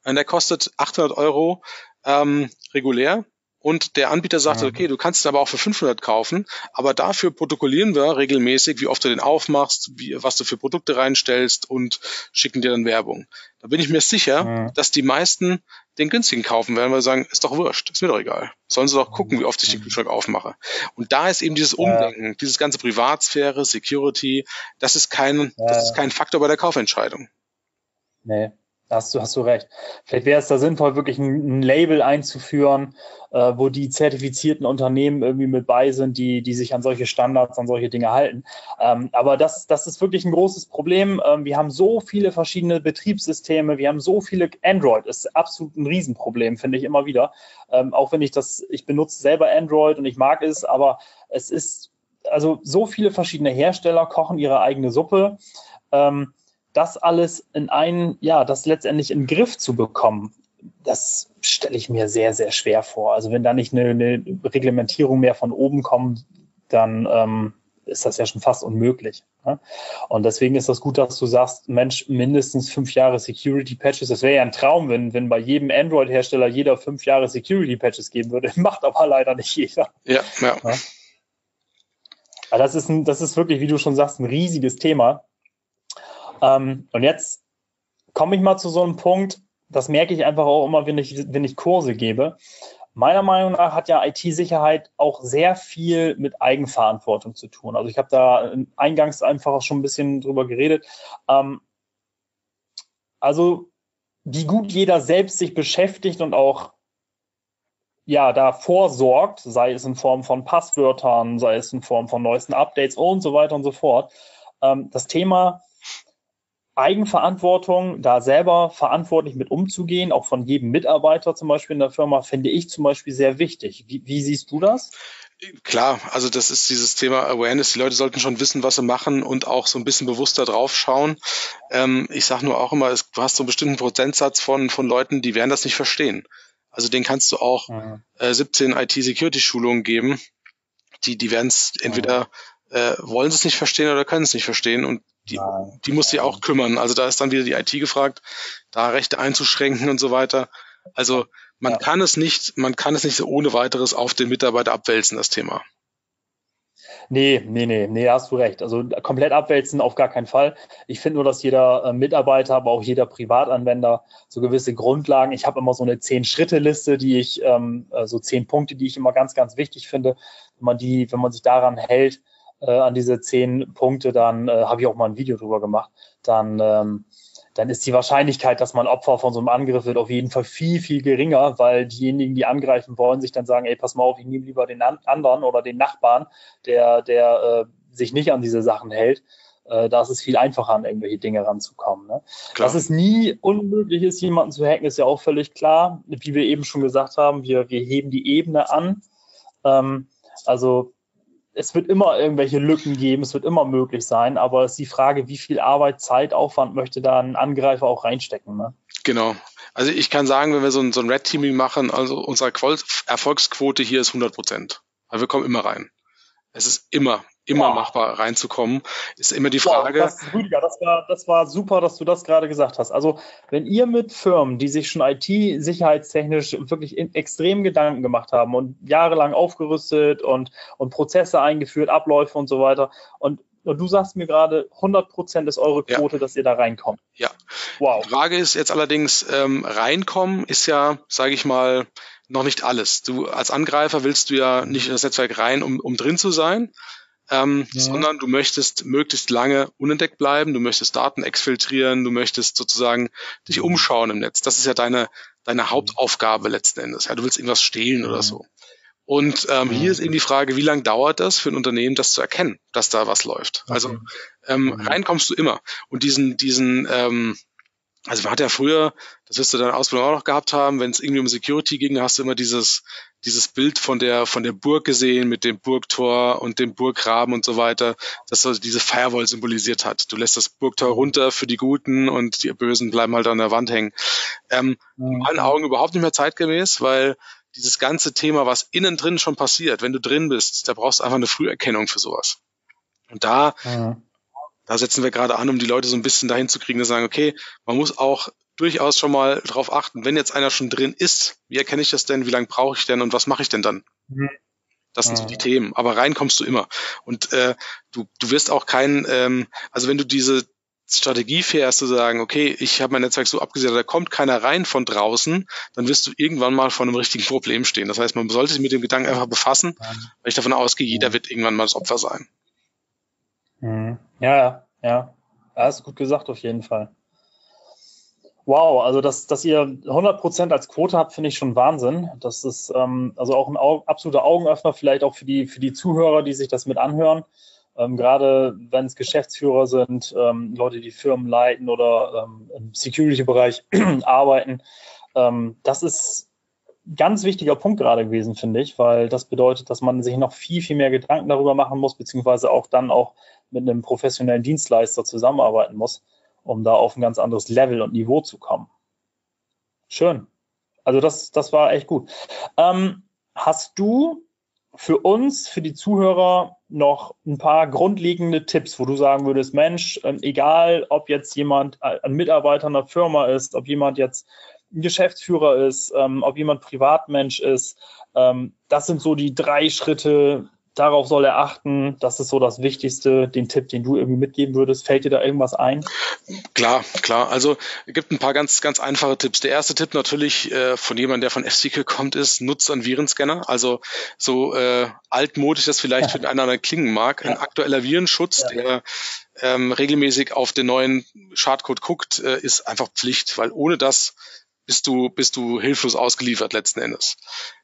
und der kostet 800 Euro ähm, regulär, und der Anbieter sagte, okay, du kannst ihn aber auch für 500 kaufen, aber dafür protokollieren wir regelmäßig, wie oft du den aufmachst, wie, was du für Produkte reinstellst und schicken dir dann Werbung. Da bin ich mir sicher, ja. dass die meisten den günstigen kaufen werden, weil sie sagen, ist doch wurscht, ist mir doch egal. Sollen sie doch gucken, wie oft ich den Kühlschrank aufmache. Und da ist eben dieses Umdenken, ja. dieses ganze Privatsphäre, Security, das ist kein, ja. das ist kein Faktor bei der Kaufentscheidung. Nee, Hast du, hast du recht. Vielleicht wäre es da sinnvoll, wirklich ein, ein Label einzuführen, äh, wo die zertifizierten Unternehmen irgendwie mit bei sind, die, die sich an solche Standards, an solche Dinge halten. Ähm, aber das, das ist wirklich ein großes Problem. Ähm, wir haben so viele verschiedene Betriebssysteme, wir haben so viele Android, ist absolut ein Riesenproblem, finde ich immer wieder. Ähm, auch wenn ich das, ich benutze selber Android und ich mag es, aber es ist, also so viele verschiedene Hersteller kochen ihre eigene Suppe. Ähm, das alles in einen, ja, das letztendlich in den Griff zu bekommen, das stelle ich mir sehr, sehr schwer vor. Also wenn da nicht eine, eine Reglementierung mehr von oben kommt, dann ähm, ist das ja schon fast unmöglich. Ne? Und deswegen ist das gut, dass du sagst, Mensch, mindestens fünf Jahre Security Patches. Das wäre ja ein Traum, wenn, wenn bei jedem Android-Hersteller jeder fünf Jahre Security Patches geben würde. Macht aber leider nicht jeder. Ja, ja. ja? Aber das ist, ein, das ist wirklich, wie du schon sagst, ein riesiges Thema. Ähm, und jetzt komme ich mal zu so einem Punkt, das merke ich einfach auch immer, wenn ich, wenn ich Kurse gebe. Meiner Meinung nach hat ja IT-Sicherheit auch sehr viel mit Eigenverantwortung zu tun. Also ich habe da eingangs einfach schon ein bisschen drüber geredet. Ähm, also wie gut jeder selbst sich beschäftigt und auch ja, da vorsorgt, sei es in Form von Passwörtern, sei es in Form von neuesten Updates und so weiter und so fort. Ähm, das Thema Eigenverantwortung, da selber verantwortlich mit umzugehen, auch von jedem Mitarbeiter zum Beispiel in der Firma, finde ich zum Beispiel sehr wichtig. Wie, wie siehst du das? Klar, also das ist dieses Thema Awareness. Die Leute sollten schon wissen, was sie machen und auch so ein bisschen bewusster drauf schauen. Ähm, ich sage nur auch immer, es, du hast so einen bestimmten Prozentsatz von, von Leuten, die werden das nicht verstehen. Also den kannst du auch mhm. äh, 17 IT-Security-Schulungen geben. Die, die werden es entweder äh, wollen sie es nicht verstehen oder können es nicht verstehen und die, die muss sich auch kümmern. Also da ist dann wieder die IT gefragt, da Rechte einzuschränken und so weiter. Also man ja. kann es nicht, man kann es nicht so ohne weiteres auf den Mitarbeiter abwälzen, das Thema. Nee, nee, nee, nee, hast du recht. Also komplett abwälzen auf gar keinen Fall. Ich finde nur, dass jeder äh, Mitarbeiter, aber auch jeder Privatanwender so gewisse Grundlagen. Ich habe immer so eine Zehn-Schritte-Liste, die ich, ähm, äh, so zehn Punkte, die ich immer ganz, ganz wichtig finde. Wenn man die, wenn man sich daran hält, äh, an diese zehn Punkte, dann äh, habe ich auch mal ein Video drüber gemacht, dann, ähm, dann ist die Wahrscheinlichkeit, dass man Opfer von so einem Angriff wird, auf jeden Fall viel, viel geringer, weil diejenigen, die angreifen wollen, sich dann sagen, ey, pass mal auf, ich nehme lieber den anderen oder den Nachbarn, der, der äh, sich nicht an diese Sachen hält. Äh, da ist es viel einfacher, an irgendwelche Dinge ranzukommen. Ne? Dass es nie unmöglich ist, jemanden zu hacken, ist ja auch völlig klar. Wie wir eben schon gesagt haben, wir, wir heben die Ebene an. Ähm, also es wird immer irgendwelche Lücken geben, es wird immer möglich sein, aber es ist die Frage, wie viel Arbeit, Zeit, Aufwand möchte da ein Angreifer auch reinstecken. Ne? Genau. Also ich kann sagen, wenn wir so ein, so ein Red Teaming machen, also unsere Erfolgsquote hier ist 100 Prozent. Weil wir kommen immer rein. Es ist immer, immer wow. machbar reinzukommen. Ist immer die Frage. Wow, das, Rüdiger, das war, das war super, dass du das gerade gesagt hast. Also, wenn ihr mit Firmen, die sich schon IT-sicherheitstechnisch wirklich extrem Gedanken gemacht haben und jahrelang aufgerüstet und, und Prozesse eingeführt, Abläufe und so weiter, und und du sagst mir gerade, 100 Prozent ist eure Quote, ja. dass ihr da reinkommt. Ja. Wow. Die Frage ist jetzt allerdings, ähm, reinkommen ist ja, sage ich mal, noch nicht alles. Du als Angreifer willst du ja nicht in das Netzwerk rein, um, um drin zu sein, ähm, ja. sondern du möchtest möglichst lange unentdeckt bleiben, du möchtest Daten exfiltrieren, du möchtest sozusagen dich umschauen im Netz. Das ist ja deine, deine Hauptaufgabe letzten Endes. Ja, du willst irgendwas stehlen ja. oder so. Und ähm, hier ist eben die Frage, wie lange dauert das für ein Unternehmen, das zu erkennen, dass da was läuft? Also ähm, rein kommst du immer. Und diesen, diesen ähm, also man hat ja früher, das wirst du dann Ausbildung auch noch gehabt haben, wenn es irgendwie um Security ging, hast du immer dieses, dieses Bild von der, von der Burg gesehen mit dem Burgtor und dem Burggraben und so weiter, das so diese Firewall symbolisiert hat. Du lässt das Burgtor runter für die Guten und die Bösen bleiben halt an der Wand hängen. Ähm, In meinen Augen überhaupt nicht mehr zeitgemäß, weil dieses ganze Thema, was innen drin schon passiert, wenn du drin bist, da brauchst du einfach eine Früherkennung für sowas. Und da ja da setzen wir gerade an, um die Leute so ein bisschen dahin zu kriegen, dass sagen, okay, man muss auch durchaus schon mal darauf achten, wenn jetzt einer schon drin ist, wie erkenne ich das denn, wie lange brauche ich denn und was mache ich denn dann? Mhm. Das sind so die Themen. Aber rein kommst du immer. Und äh, du, du wirst auch kein, ähm, also wenn du diese Strategie fährst, zu sagen, okay, ich habe mein Netzwerk so abgesichert, da kommt keiner rein von draußen, dann wirst du irgendwann mal vor einem richtigen Problem stehen. Das heißt, man sollte sich mit dem Gedanken einfach befassen, weil ich davon ausgehe, jeder wird irgendwann mal das Opfer sein. Mhm. Ja, ja. Ja, ist gut gesagt auf jeden Fall. Wow, also dass, dass ihr 100% als Quote habt, finde ich schon Wahnsinn. Das ist ähm, also auch ein Au absoluter Augenöffner, vielleicht auch für die, für die Zuhörer, die sich das mit anhören. Ähm, gerade wenn es Geschäftsführer sind, ähm, Leute, die Firmen leiten oder ähm, im Security-Bereich arbeiten. Ähm, das ist ganz wichtiger Punkt gerade gewesen, finde ich, weil das bedeutet, dass man sich noch viel, viel mehr Gedanken darüber machen muss, beziehungsweise auch dann auch mit einem professionellen Dienstleister zusammenarbeiten muss, um da auf ein ganz anderes Level und Niveau zu kommen. Schön. Also das, das war echt gut. Ähm, hast du für uns, für die Zuhörer noch ein paar grundlegende Tipps, wo du sagen würdest, Mensch, ähm, egal ob jetzt jemand äh, ein Mitarbeiter einer Firma ist, ob jemand jetzt ein Geschäftsführer ist, ähm, ob jemand Privatmensch ist, ähm, das sind so die drei Schritte, darauf soll er achten. Das ist so das Wichtigste, den Tipp, den du irgendwie mitgeben würdest. Fällt dir da irgendwas ein? Klar, klar. Also es gibt ein paar ganz, ganz einfache Tipps. Der erste Tipp natürlich äh, von jemandem, der von FCK kommt, ist, nutzt einen Virenscanner. Also so äh, altmodisch das vielleicht für einen anderen klingen mag. Ein aktueller Virenschutz, ja. der ähm, regelmäßig auf den neuen Schadcode guckt, äh, ist einfach Pflicht, weil ohne das bist du, bist du hilflos ausgeliefert letzten Endes.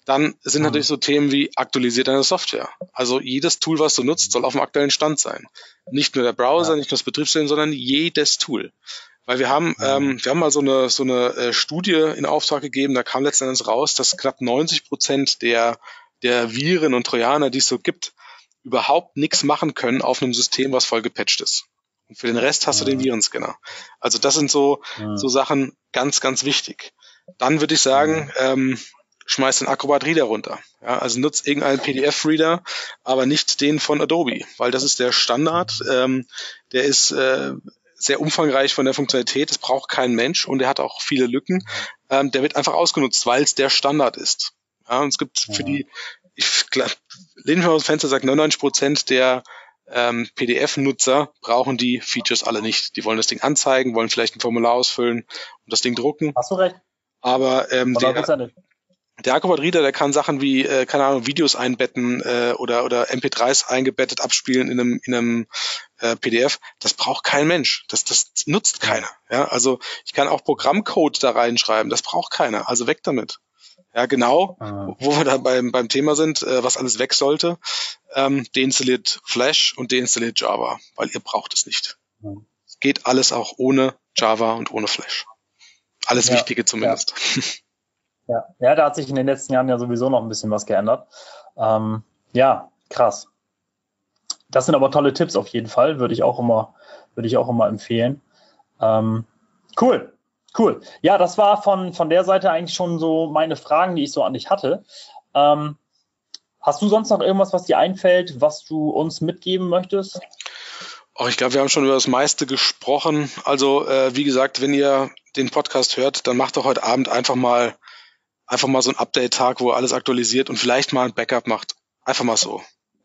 Dann sind mhm. natürlich so Themen wie aktualisiert deine Software. Also jedes Tool, was du nutzt, soll auf dem aktuellen Stand sein. Nicht nur der Browser, ja. nicht nur das Betriebssystem, sondern jedes Tool. Weil wir haben, mhm. ähm, wir haben mal so eine, so eine äh, Studie in Auftrag gegeben, da kam letzten Endes raus, dass knapp 90 Prozent der, der Viren und Trojaner, die es so gibt, überhaupt nichts machen können auf einem System, was voll gepatcht ist. Und für den Rest hast ja. du den Virenscanner. Also das sind so, ja. so Sachen ganz, ganz wichtig. Dann würde ich sagen, ähm, schmeiß den Acrobat Reader runter. Ja, also nutzt irgendeinen PDF-Reader, aber nicht den von Adobe, weil das ist der Standard. Ähm, der ist äh, sehr umfangreich von der Funktionalität. Es braucht kein Mensch und der hat auch viele Lücken. Ähm, der wird einfach ausgenutzt, weil es der Standard ist. Ja, und es gibt für die, ich glaube, lehnen wir aus Fenster sagt 99 Prozent der ähm, PDF-Nutzer brauchen die Features alle nicht. Die wollen das Ding anzeigen, wollen vielleicht ein Formular ausfüllen und das Ding drucken. Hast du recht. Aber ähm, der, der Acrobat Reader, der kann Sachen wie, äh, keine Ahnung, Videos einbetten äh, oder, oder MP3s eingebettet abspielen in einem, in einem äh, PDF. Das braucht kein Mensch. Das, das nutzt keiner. Ja, also ich kann auch Programmcode da reinschreiben. Das braucht keiner. Also weg damit. Ja, genau, ah. wo wir da beim, beim Thema sind, äh, was alles weg sollte. Ähm, deinstalliert Flash und deinstalliert Java, weil ihr braucht es nicht. Mhm. Geht alles auch ohne Java und ohne Flash. Alles ja, Wichtige zumindest. Ja. ja. ja, da hat sich in den letzten Jahren ja sowieso noch ein bisschen was geändert. Ähm, ja, krass. Das sind aber tolle Tipps auf jeden Fall, würde ich auch immer, würde ich auch immer empfehlen. Ähm, cool. Cool. Ja, das war von, von der Seite eigentlich schon so meine Fragen, die ich so an dich hatte. Ähm, hast du sonst noch irgendwas, was dir einfällt, was du uns mitgeben möchtest? Oh, ich glaube, wir haben schon über das meiste gesprochen. Also, äh, wie gesagt, wenn ihr den Podcast hört, dann macht doch heute Abend einfach mal, einfach mal so einen Update-Tag, wo ihr alles aktualisiert und vielleicht mal ein Backup macht. Einfach mal so.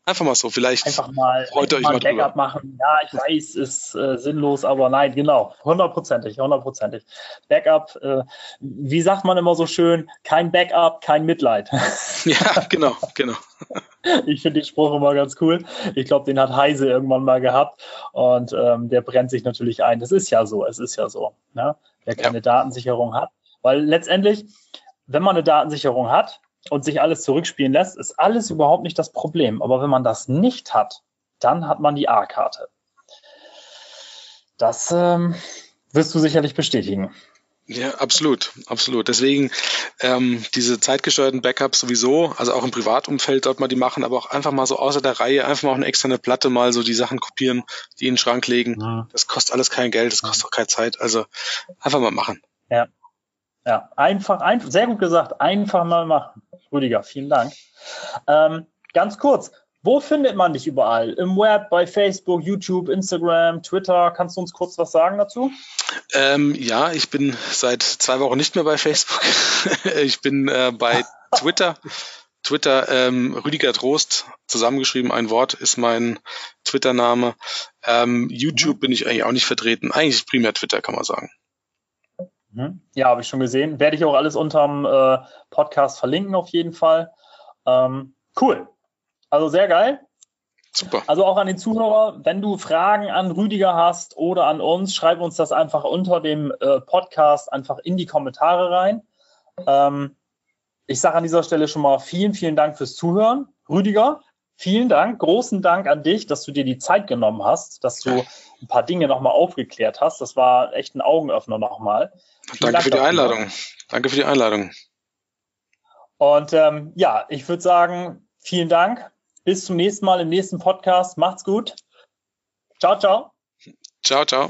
Einfach mal so, vielleicht einfach mal, freut einfach euch mal, Backup drüber. machen. Ja, ich weiß, ist äh, sinnlos, aber nein, genau, hundertprozentig, hundertprozentig. Backup, äh, wie sagt man immer so schön, kein Backup, kein Mitleid. Ja, genau, genau. Ich finde den Spruch immer ganz cool. Ich glaube, den hat Heise irgendwann mal gehabt und ähm, der brennt sich natürlich ein. Das ist ja so, es ist ja so. Ne? Wer keine ja. Datensicherung hat, weil letztendlich, wenn man eine Datensicherung hat, und sich alles zurückspielen lässt, ist alles überhaupt nicht das Problem. Aber wenn man das nicht hat, dann hat man die A-Karte. Das ähm, wirst du sicherlich bestätigen. Ja, absolut, absolut. Deswegen ähm, diese zeitgesteuerten Backups sowieso, also auch im Privatumfeld dort mal die machen, aber auch einfach mal so außer der Reihe, einfach mal auf eine externe Platte mal so die Sachen kopieren, die in den Schrank legen. Ja. Das kostet alles kein Geld, das kostet auch keine Zeit. Also einfach mal machen. Ja, ja, einfach, einfach, sehr gut gesagt, einfach mal machen. Rüdiger, vielen Dank. Ähm, ganz kurz, wo findet man dich überall? Im Web, bei Facebook, YouTube, Instagram, Twitter? Kannst du uns kurz was sagen dazu? Ähm, ja, ich bin seit zwei Wochen nicht mehr bei Facebook. ich bin äh, bei Twitter. Twitter, ähm, Rüdiger Trost, zusammengeschrieben, ein Wort ist mein Twitter-Name. Ähm, YouTube bin ich eigentlich auch nicht vertreten. Eigentlich primär Twitter, kann man sagen. Mhm. Ja, habe ich schon gesehen. Werde ich auch alles unterm äh, Podcast verlinken auf jeden Fall. Ähm, cool. Also sehr geil. Super. Also auch an den Zuhörer, wenn du Fragen an Rüdiger hast oder an uns, schreib uns das einfach unter dem äh, Podcast einfach in die Kommentare rein. Ähm, ich sage an dieser Stelle schon mal vielen, vielen Dank fürs Zuhören. Rüdiger, vielen Dank, großen Dank an dich, dass du dir die Zeit genommen hast, dass du ein paar Dinge nochmal aufgeklärt hast. Das war echt ein Augenöffner nochmal. Danke Dank für die Einladung. Danke für die Einladung. Und ähm, ja, ich würde sagen, vielen Dank. Bis zum nächsten Mal im nächsten Podcast. Macht's gut. Ciao, ciao. Ciao, ciao.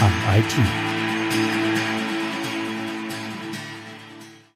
am IT.